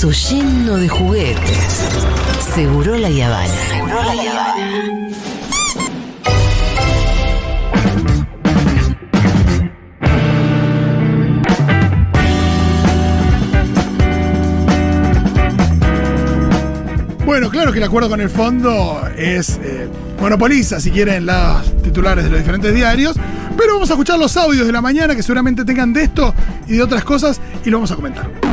piso lleno de juguetes. Seguro la Yavana. Seguro la Yavana. Bueno, claro que el acuerdo con el fondo es eh, monopoliza, si quieren, los titulares de los diferentes diarios, pero vamos a escuchar los audios de la mañana que seguramente tengan de esto y de otras cosas y lo vamos a comentar.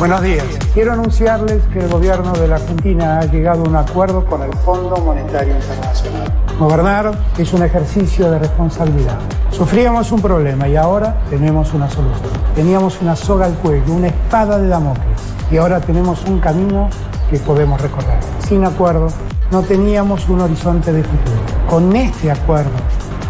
Buenos días. Quiero anunciarles que el gobierno de la Argentina ha llegado a un acuerdo con el Fondo Monetario Internacional. Gobernar es un ejercicio de responsabilidad. Sufríamos un problema y ahora tenemos una solución. Teníamos una soga al cuello, una espada de Damocles y ahora tenemos un camino que podemos recorrer. Sin acuerdo no teníamos un horizonte de futuro. Con este acuerdo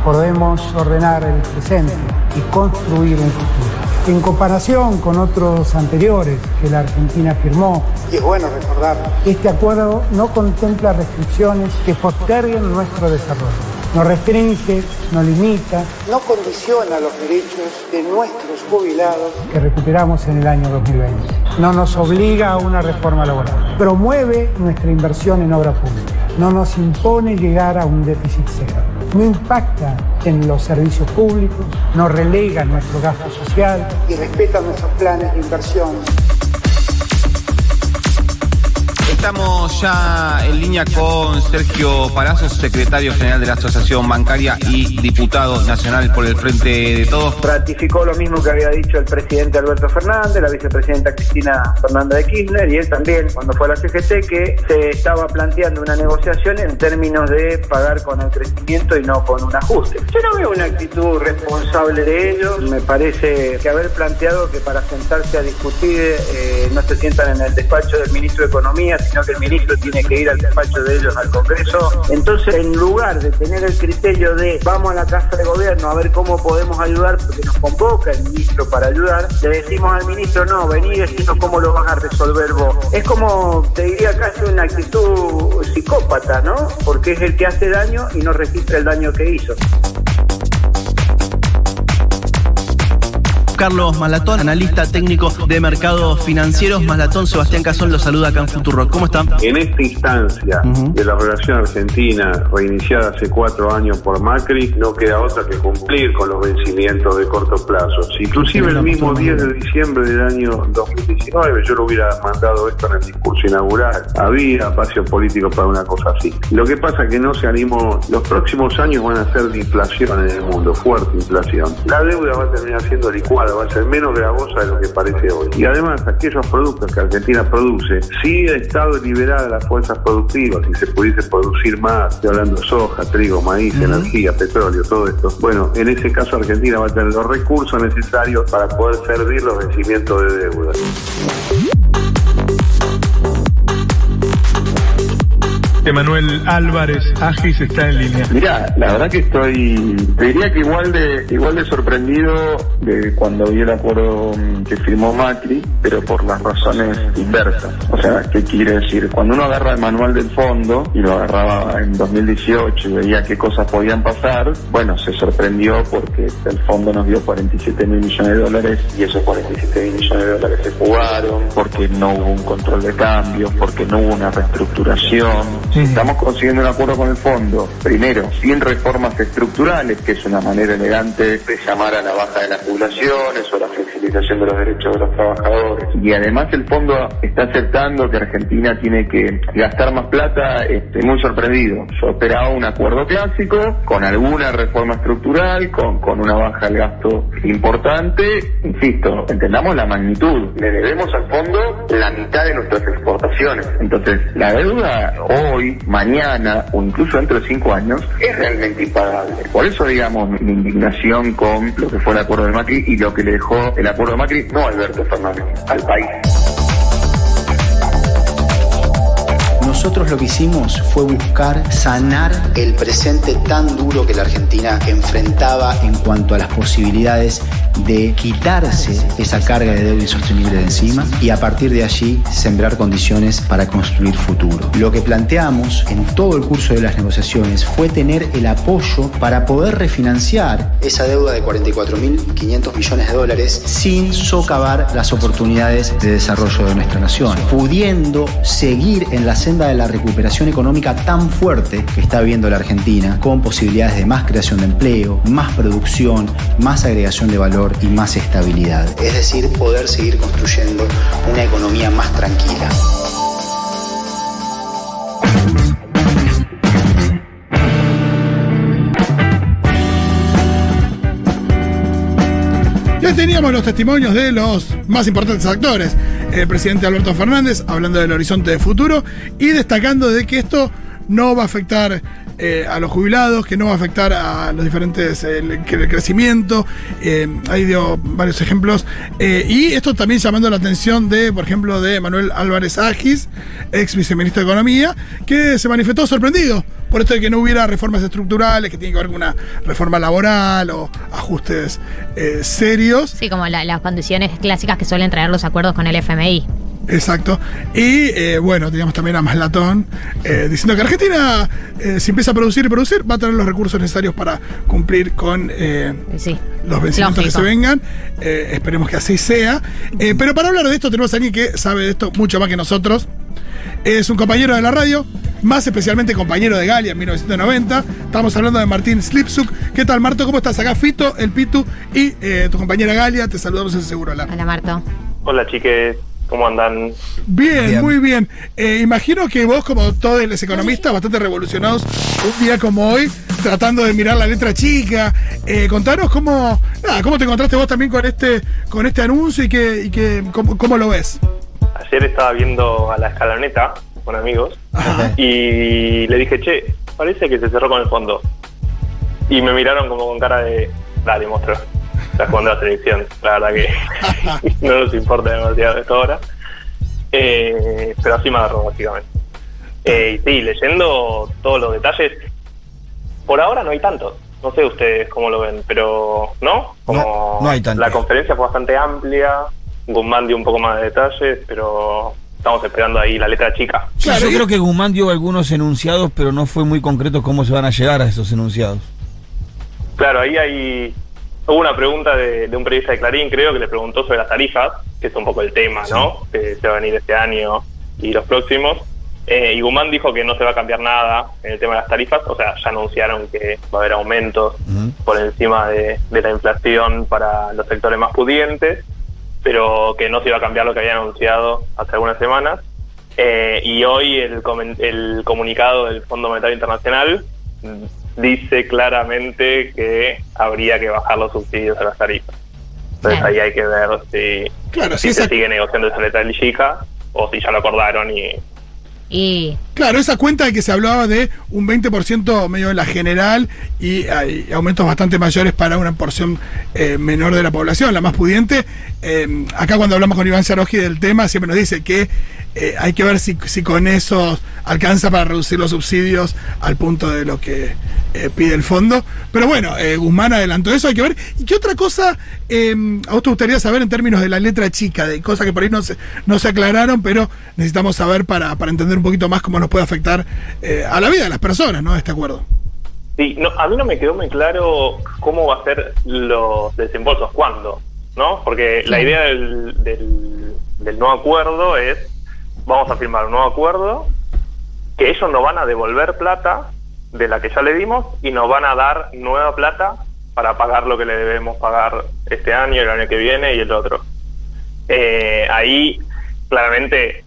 podemos ordenar el presente y construir un futuro. En comparación con otros anteriores que la Argentina firmó, y es bueno recordar, este acuerdo no contempla restricciones que posterguen nuestro desarrollo. No restringe, no limita, no condiciona los derechos de nuestros jubilados que recuperamos en el año 2020. No nos obliga a una reforma laboral. Promueve nuestra inversión en obra pública. No nos impone llegar a un déficit cero no impacta en los servicios públicos, no relega nuestro gasto social y respeta nuestros planes de inversión. Estamos ya en línea con Sergio Palazzo, secretario general de la Asociación Bancaria y diputado nacional por el Frente de Todos. Ratificó lo mismo que había dicho el presidente Alberto Fernández, la vicepresidenta Cristina Fernández de Kirchner y él también cuando fue a la CGT que se estaba planteando una negociación en términos de pagar con el crecimiento y no con un ajuste. Yo no veo una actitud responsable de ellos, me parece que haber planteado que para sentarse a discutir eh, no se sientan en el despacho del ministro de Economía, sino que el ministro tiene que ir al despacho de ellos al Congreso. Entonces, en lugar de tener el criterio de vamos a la Casa de Gobierno a ver cómo podemos ayudar, porque nos convoca el ministro para ayudar, le decimos al ministro, no, vení y decimos cómo lo vas a resolver vos. Es como, te diría casi una actitud psicópata, ¿no? Porque es el que hace daño y no registra el daño que hizo. Carlos Malatón, analista técnico de mercados financieros. Malatón, Sebastián Cazón los saluda acá en Futuro. ¿Cómo están? En esta instancia de la relación argentina reiniciada hace cuatro años por Macri, no queda otra que cumplir con los vencimientos de corto plazo. Inclusive el mismo 10 de diciembre del año 2019 yo lo hubiera mandado esto en el discurso inaugural. Había espacio político para una cosa así. Lo que pasa es que no se animó. Los próximos años van a ser de inflación en el mundo, fuerte inflación. La deuda va a terminar siendo licuada va a ser menos gravosa de lo que parece hoy. Y además, aquellos productos que Argentina produce, si el Estado liberara las fuerzas productivas, y se pudiese producir más, estoy hablando de soja, trigo, maíz, energía, petróleo, todo esto, bueno, en ese caso Argentina va a tener los recursos necesarios para poder servir los vencimientos de deuda. Emanuel Álvarez Agis está en línea. Mira, la verdad que estoy, te diría que igual de igual de sorprendido de cuando vi el acuerdo mm, que firmó Macri, pero por las razones inversas. O sea, ¿qué quiere decir? Cuando uno agarra el manual del fondo y lo agarraba en 2018 y veía qué cosas podían pasar, bueno, se sorprendió porque el fondo nos dio 47 mil millones de dólares y esos 47 mil millones de dólares se jugaron porque no hubo un control de cambios, porque no hubo una reestructuración estamos consiguiendo un acuerdo con el fondo, primero, sin reformas estructurales, que es una manera elegante de llamar a la baja de las poblaciones o la flexibilización de los derechos de los trabajadores, y además el fondo está aceptando que Argentina tiene que gastar más plata, estoy muy sorprendido. Yo esperaba un acuerdo clásico, con alguna reforma estructural, con, con una baja del gasto importante. Insisto, entendamos la magnitud. Le debemos al fondo la mitad de nuestras exportaciones. Entonces, la deuda hoy mañana o incluso dentro de cinco años, es realmente impagable. Por eso, digamos, mi indignación con lo que fue el acuerdo de Macri y lo que le dejó el acuerdo de Macri, no Alberto Fernández, al país. Nosotros lo que hicimos fue buscar sanar el presente tan duro que la Argentina enfrentaba en cuanto a las posibilidades de quitarse esa carga de deuda insostenible de encima y a partir de allí sembrar condiciones para construir futuro. Lo que planteamos en todo el curso de las negociaciones fue tener el apoyo para poder refinanciar esa deuda de 44.500 millones de dólares sin socavar las oportunidades de desarrollo de nuestra nación, pudiendo seguir en la senda de la recuperación económica tan fuerte que está viviendo la Argentina, con posibilidades de más creación de empleo, más producción, más agregación de valor y más estabilidad. Es decir, poder seguir construyendo una economía más tranquila. Ya teníamos los testimonios de los más importantes actores. El presidente Alberto Fernández hablando del horizonte de futuro y destacando de que esto no va a afectar eh, a los jubilados, que no va a afectar a los diferentes, eh, el, crecimiento. Eh, ahí dio varios ejemplos. Eh, y esto también llamando la atención de, por ejemplo, de Manuel Álvarez Agis, ex viceministro de Economía, que se manifestó sorprendido por esto de que no hubiera reformas estructurales, que tienen que ver con una reforma laboral o ajustes eh, serios. Sí, como la- las condiciones clásicas que suelen traer los acuerdos con el FMI. Exacto. Y eh, bueno, teníamos también a Maslatón eh, diciendo que Argentina, eh, si empieza a producir y producir, va a tener los recursos necesarios para cumplir con eh, Sí. los vencimientos que se vengan. Eh, esperemos que así sea. Eh, pero para hablar de esto, tenemos a alguien que sabe de esto mucho más que nosotros. Es un compañero de la radio, más especialmente compañero de Galia en 1990. Estamos hablando de Martín Slipsuk. ¿Qué tal, Marto? ¿Cómo estás? Acá Fito, el Pitu y eh, tu compañera Galia. Te saludamos en Seguro Alarma. Hola, Marto. Hola chiques, ¿cómo andan? Bien, Bien. muy bien. Eh, imagino que vos, como todos los economistas, bastante revolucionados, un día como hoy, tratando de mirar la letra chica. Eh, contanos cómo, nada, cómo te encontraste vos también con este, con este anuncio y que, y que cómo, cómo lo ves. Ayer estaba viendo a la escaloneta con amigos Ajá. y le dije, che, parece que se cerró con el fondo. Y me miraron como con cara de, dale, monstruo, estás jugando la selección. La verdad que no nos importa demasiado esto ahora. Eh, pero así me agarró, básicamente. Eh, y sí, leyendo todos los detalles, por ahora no hay tantos. No sé ustedes cómo lo ven, pero ¿no? Como No, no hay tantos. La conferencia fue bastante amplia, Guzmán dio un poco más de detalles, pero estamos esperando ahí la letra chica. Sí, Claro, yo creo que Guzmán dio algunos enunciados, pero no fue muy concreto cómo se van a llegar a esos enunciados. Claro, ahí hay hubo una pregunta de, de un periodista de Clarín, creo, que le preguntó sobre las tarifas, que es un poco el tema, ¿no? Que se va a venir este año y los próximos. Eh, y Guzmán dijo que no se va a cambiar nada en el tema de las tarifas, o sea, ya anunciaron que va a haber aumentos por encima de, de la inflación para los sectores más pudientes, pero que no se iba a cambiar lo que habían anunciado hace algunas semanas. Eh, y hoy el, el comunicado del Fondo Monetario Internacional dice claramente que habría que bajar los subsidios a las tarifas. Entonces Claro. ahí hay que ver si, Claro, si si se esa, sigue negociando esa letra chica o si ya lo acordaron y Y claro, esa cuenta de que se hablaba de un 20% medio en la general y hay aumentos bastante mayores para una porción eh, menor de la población, la más pudiente. Eh, acá cuando hablamos con Iván Yaroski del tema, siempre nos dice que eh, hay que ver si, con eso alcanza para reducir los subsidios al punto de lo que pide el fondo. Pero bueno, Guzmán adelantó eso, hay que ver. ¿Y qué otra cosa a vos te gustaría saber en términos de la letra chica, de cosas que por ahí no se, no se aclararon, pero necesitamos saber para, para entender un poquito más cómo nos puede afectar eh, a la vida de las personas, ¿no? Este acuerdo. Sí, no, a mí no me quedó muy claro cómo va a ser los desembolsos, cuándo, ¿no? Porque la idea del, del, del nuevo acuerdo es, vamos a firmar un nuevo acuerdo, que ellos nos van a devolver plata de la que ya le dimos y nos van a dar nueva plata para pagar lo que le debemos pagar este año, el año que viene y el otro. Eh, ahí, claramente,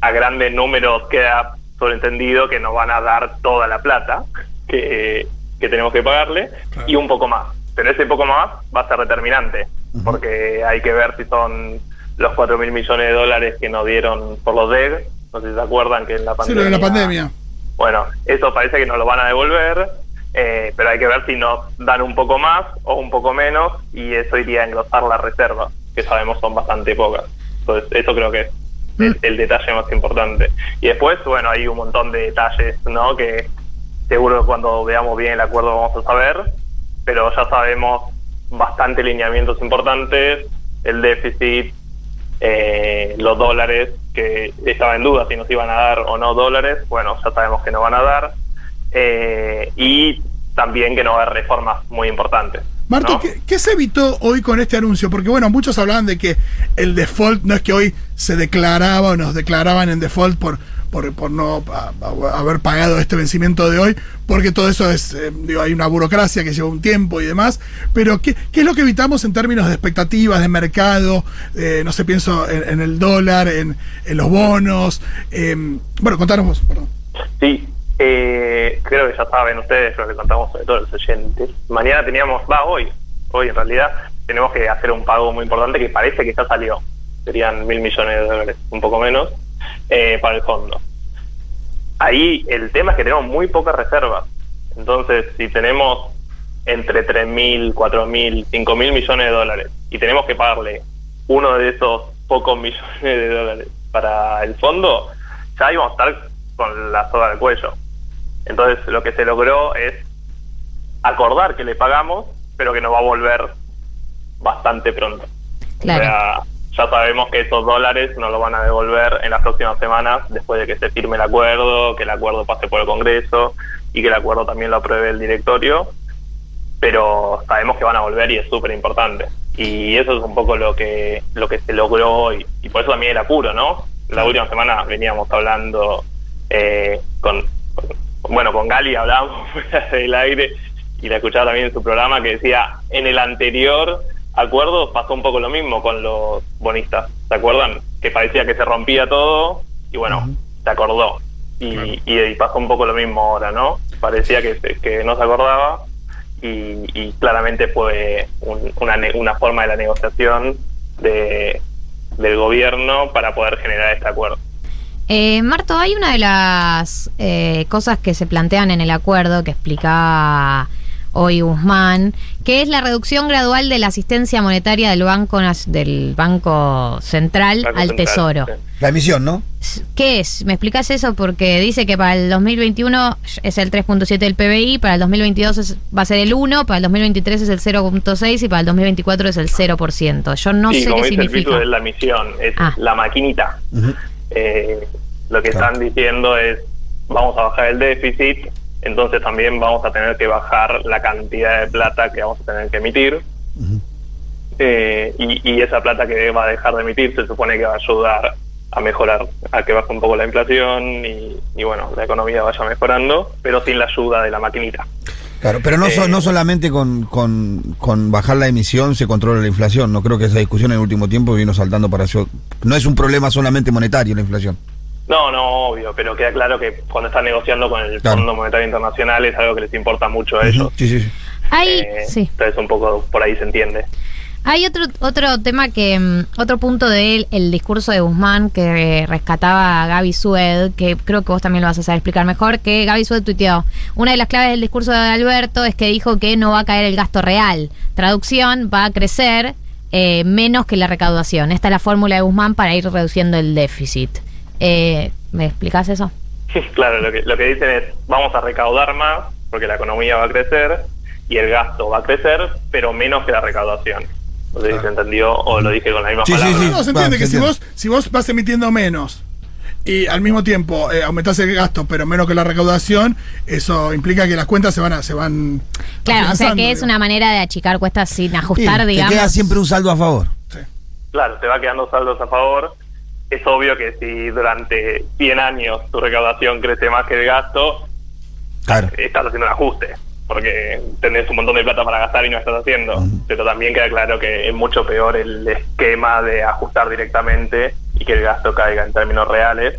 a grandes números queda sobreentendido que nos van a dar toda la plata que, que tenemos que pagarle y un poco más. Pero ese poco más va a ser determinante, porque hay que ver si son los 4 mil millones de dólares que nos dieron por los DEG, no sé si se acuerdan que en la Sí, pandemia... lo de la pandemia. Bueno, eso parece que nos lo van a devolver, eh, pero hay que ver si nos dan un poco más o un poco menos y eso iría a engrosar la reserva, que sabemos son bastante pocas. Entonces, eso creo que es el, detalle más importante. Y después, bueno, hay un montón de detalles, ¿no? Que seguro cuando veamos bien el acuerdo vamos a saber, pero ya sabemos bastante lineamientos importantes, el déficit, eh, los dólares, que estaba en duda si nos iban a dar o no dólares, bueno, ya sabemos que no van a dar, eh, y también que no va a haber reformas muy importantes. Marto, ¿no? ¿qué, qué se evitó hoy con este anuncio? Porque bueno, muchos hablaban de que el default no es que hoy se declaraba o nos declaraban en default por, por, por no a- a- haber pagado este vencimiento de hoy, porque todo eso es, eh, digo, hay una burocracia que lleva un tiempo y demás, pero ¿qué, qué es lo que evitamos en términos de expectativas de mercado? Eh, no sé, pienso en, en el dólar, en, en los bonos. eh, bueno, contanos vos, perdón. Sí, eh, creo que ya saben ustedes lo que contamos sobre todo los oyentes. Mañana teníamos, va hoy, hoy en realidad, tenemos que hacer un pago muy importante que parece que ya salió. Serían mil millones de dólares, un poco menos, eh, para el fondo. Ahí el tema es que tenemos muy pocas reservas. Entonces, si tenemos entre 3.000, 4.000, 5.000 millones de dólares y tenemos que pagarle uno de esos pocos millones de dólares para el fondo, ya íbamos a estar con la soga al cuello. Entonces, lo que se logró es acordar que le pagamos, pero que nos va a volver bastante pronto. Claro. O sea, ya sabemos que esos dólares nos lo van a devolver en las próximas semanas, después de que se firme el acuerdo, que el acuerdo pase por el Congreso y que el acuerdo también lo apruebe el directorio. Pero sabemos que van a volver y es súper importante. Y eso es un poco lo que lo que se logró hoy. Y por eso también era puro, ¿no? La última semana veníamos hablando eh, con- bueno, con Gali hablábamos fuera del aire y la escuchaba también en su programa que decía, en el anterior acuerdo pasó un poco lo mismo con los bonistas, ¿se acuerdan? Que parecía que se rompía todo y bueno, se acordó. Y, y- y pasó un poco lo mismo ahora, ¿no? Parecía que, que no se acordaba y, y claramente fue un- una, una forma de la negociación de, del gobierno para poder generar este acuerdo. Eh, Marto, hay una de las eh, cosas que se plantean en el acuerdo que explicaba hoy Guzmán, que es la reducción gradual de la asistencia monetaria del Banco, del banco Central Banco al Central, Tesoro. sí. La emisión, ¿no? ¿Qué es? ¿Me explicas eso? Porque dice que para el 2021 es el 3.7 del PBI, para el 2022 es- va a ser el 1, para el 2023 es el 0.6 y para el 2024 es el 0%. Yo no sí, sé como qué dice el significa. Pitu, es la misión, es Ah. la maquinita. Eh, lo que están diciendo es, vamos a bajar el déficit, entonces también vamos a tener que bajar la cantidad de plata que vamos a tener que emitir. Eh, y, y esa plata que va a dejar de emitir se supone que va a ayudar a mejorar, a que baje un poco la inflación y, y bueno, la economía vaya mejorando, pero sin la ayuda de la maquinita. Claro, pero no, so- Eh, no solamente con, con, con bajar la emisión se controla la inflación. No creo que esa discusión en el último tiempo vino saltando para eso. No es un problema solamente monetario la inflación. No, no, obvio, pero queda claro que cuando están negociando con el Claro. Fondo Monetario Internacional es algo que les importa mucho a ellos. Sí, sí, sí. Hay, Eh, sí. Entonces un poco por ahí se entiende. Hay otro otro tema que mm, otro punto de él, el discurso de Guzmán que rescataba a Gaby Sued, que creo que vos también lo vas a saber explicar mejor, que Gaby Sued tuiteó. Una de las claves del discurso de Alberto es que dijo que no va a caer el gasto real. Traducción, va a crecer eh, menos que la recaudación. Esta es la fórmula de Guzmán para ir reduciendo el déficit. Eh, ¿Me explicás eso? claro, lo que, lo que dicen es vamos a recaudar más porque la economía va a crecer y el gasto va a crecer, pero menos que la recaudación. No sé si se entendió o lo dije con la misma palabra. No, se entiende que si vos, si vos vas emitiendo menos y al mismo tiempo eh, aumentás el gasto, pero menos que la recaudación, eso implica que las cuentas se van a, se van Claro, o sea que es una manera de achicar cuestas sin Sí, ajustar, te digamos. queda siempre un saldo a favor. Claro, te va quedando saldos a favor. Es obvio que si durante 100 años tu recaudación crece más que el gasto, estás haciendo un ajuste, porque tenés un montón de plata para gastar y no estás haciendo. Pero también queda claro que es mucho peor el esquema de ajustar directamente y que el gasto caiga en términos reales,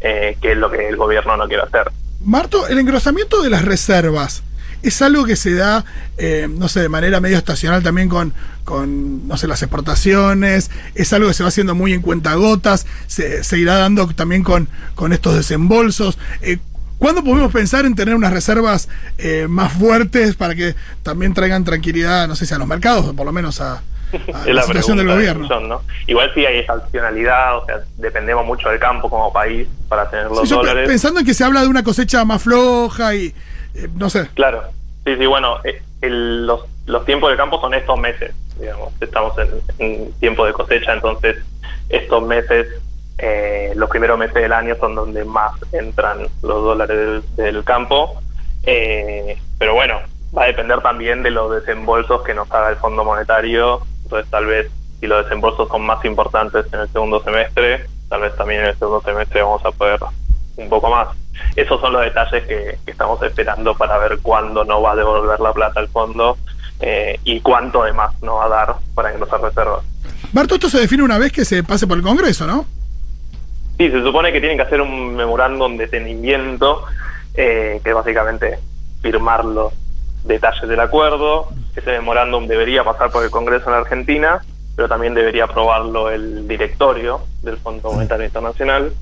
eh, que es lo que el gobierno no quiere hacer. Marto, el engrosamiento de las reservas es algo que se da, eh, no sé, de manera medio estacional también con, con, no sé, las exportaciones, es algo que se va haciendo muy en cuentagotas, se, se irá dando también con, con estos desembolsos. Eh, ¿Cuándo podemos pensar en tener unas reservas eh, más fuertes para que también traigan tranquilidad, no sé si a los mercados o por lo menos a, la, situación del gobierno? ¿no? Igual sí hay excepcionalidad, o sea, dependemos mucho del campo como país para tener los Sí, dólares. pensando en que se habla de una cosecha más floja y, eh, no sé, Claro, sí, sí, bueno, eh, el- los los tiempos del campo son estos meses, digamos, estamos en, tiempo de cosecha, entonces estos meses, eh, los primeros meses del año son donde más entran los dólares del, del campo, eh, pero bueno, va a depender también de los desembolsos que nos haga el Fondo Monetario, entonces tal vez si los desembolsos son más importantes en el segundo semestre, tal vez también en el segundo semestre vamos a poder un poco más. Esos son los detalles que, que estamos esperando para ver cuándo no va a devolver la plata al fondo eh, y cuánto además nos va a dar para engrosar reservas. Marto, esto se define una vez que se pase por el Congreso, ¿no? Sí, se supone que tienen que hacer un memorándum de entendimiento, eh, que es básicamente firmar los detalles del acuerdo. Ese memorándum debería pasar por el Congreso en Argentina, pero también debería aprobarlo el directorio del Fondo Monetario Internacional,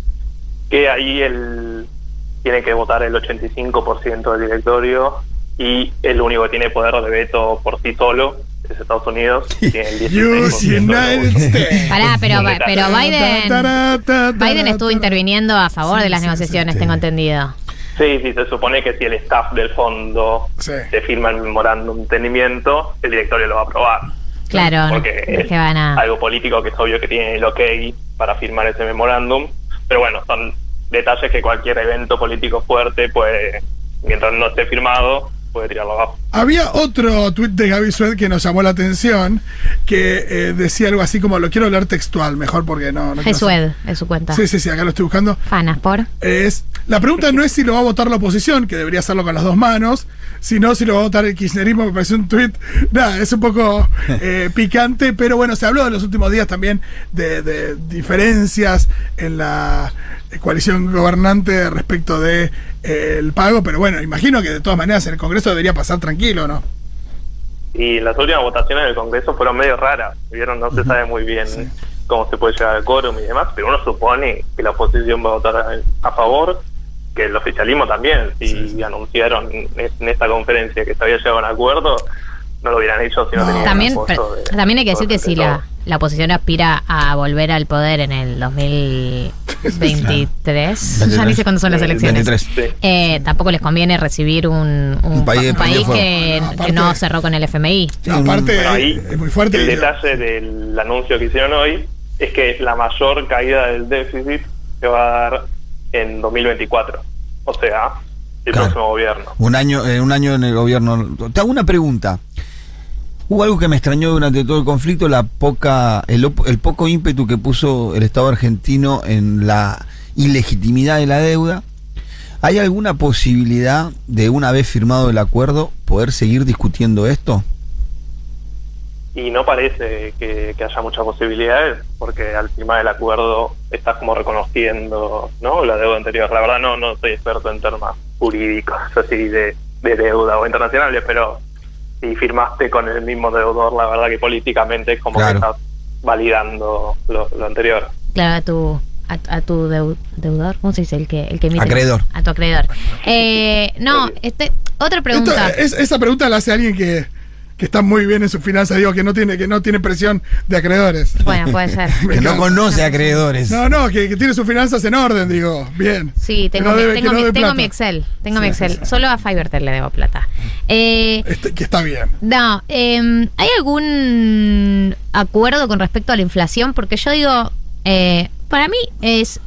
que ahí el, tiene que votar el 85% del directorio y el único que tiene poder de veto por sí solo es Estados Unidos. Tiene el 16% de votos. Pará, pero, pero Biden, Biden estuvo interviniendo a favor de las negociaciones, tengo entendido. Sí, sí, se supone que si el staff del fondo Sí. se firma el memorándum de entendimiento, el directorio lo va a aprobar. Claro, Porque es es que van a... algo político que es obvio que tiene el ok para firmar ese memorándum. Pero bueno, son detalles que cualquier evento político fuerte puede, mientras no esté firmado, puede tirarlo abajo. Había otro tuit de Gaby Sued que nos llamó la atención, que eh, decía algo así como, lo quiero leer textual, mejor porque no... no Sued, es su cuenta. Sí, sí, sí, acá lo estoy buscando. Fanas por. Es, la pregunta no es si lo va a votar la oposición, que debería hacerlo con las dos manos, sino si lo va a votar el kirchnerismo, me pareció un tuit, nada, es un poco eh, picante, pero bueno, se habló en los últimos días también de, de diferencias en la coalición gobernante respecto de eh, el pago, pero bueno, imagino que de todas maneras en el Congreso debería pasar tranquilo, ¿no? Y las últimas votaciones del Congreso fueron medio raras. Vieron, no se sabe muy bien cómo se puede llegar al quórum y demás, pero uno supone que la oposición va a votar a, favor, que el oficialismo también. Si anunciaron en esta conferencia que se había llegado a un acuerdo, no lo hubieran hecho si no, tenían También, pero- de- también hay que decir que si la. La oposición aspira a volver al poder en el 2023, ya ni sé cuándo son las elecciones, 23. eh, tampoco les conviene recibir un, un Un país que, No, que aparte- no cerró con el FMI. Aparte, Bueno, ahí es muy fuerte. El detalle del anuncio que hicieron hoy es que la mayor caída del déficit se va a dar en 2024. O sea, el Claro. próximo gobierno. Un año, eh, un año en el gobierno. Te hago una pregunta. Hubo algo que me extrañó durante todo el conflicto, la poca, el, el poco ímpetu que puso el Estado argentino en la ilegitimidad de la deuda. ¿Hay alguna posibilidad de una vez firmado el acuerdo poder seguir discutiendo esto? Y no parece que, que haya muchas posibilidades, porque al firmar el acuerdo estás como reconociendo ¿no? la deuda anterior. La verdad no, no soy experto en temas jurídicos así de, de deuda o internacionales, pero si firmaste con el mismo deudor, la verdad que políticamente es como Claro. que estás validando lo, lo anterior. Claro, a tu a, a tu deu- deudor, ¿cómo se dice? El que el que emite. Acreedor. A tu acreedor. Eh, no, este otra Esto- pregunta. es- esa pregunta la hace alguien que, que está muy bien en sus finanzas, digo, que no tiene, que no tiene presión de acreedores. Bueno, puede ser. Que no conoce acreedores. No, no, que, que tiene sus finanzas en orden, digo, bien. Sí, tengo, no mi, debe- tengo, no mi, tengo mi Excel. Tengo Sí, mi sí, Excel. sí. Solo a Fivertel le debo plata. Eh, Este- que está bien. no, eh, ¿hay algún acuerdo con respecto a la inflación? Porque yo digo, eh, para mí es.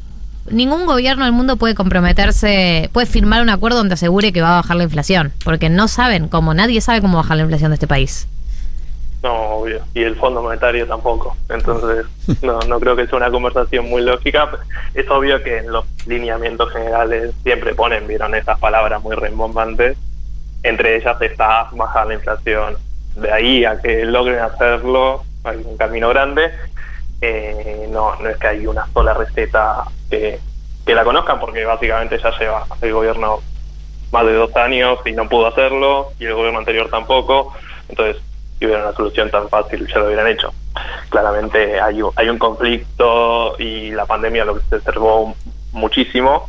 Ningún gobierno del mundo puede comprometerse, puede firmar un acuerdo donde asegure que va a bajar la inflación, porque no saben cómo, nadie sabe cómo bajar la inflación de este país. No, obvio. Y el Fondo Monetario tampoco. Entonces, no, no creo que sea una conversación muy lógica. Es obvio que en los lineamientos generales siempre ponen, vieron esas palabras muy rimbombantes. Entre ellas está bajar la inflación. De ahí a que logren hacerlo, hay un camino grande. Eh, no, no es que hay una sola receta que, la conozcan, porque básicamente ya lleva el gobierno más de dos años y no pudo hacerlo, y el gobierno anterior tampoco. Entonces, si hubiera una solución tan fácil, ya lo hubieran hecho. Claramente hay, hay un conflicto y la pandemia lo observó muchísimo,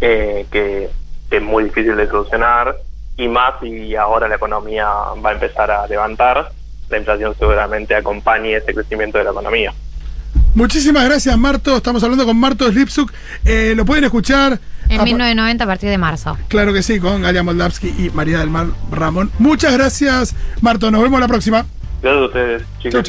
eh, que, es muy difícil de solucionar, y más y ahora la economía va a empezar a levantar, la inflación seguramente acompañe ese crecimiento de la economía. Muchísimas gracias, Marto. Estamos hablando con Marto Slipsuk. Eh, lo pueden escuchar En Ah, 1990 a partir de marzo. Claro que sí, con Galia Moldavsky y María del Mar Ramón. Muchas gracias, Marto. Nos vemos la próxima. Gracias a ustedes, chicos.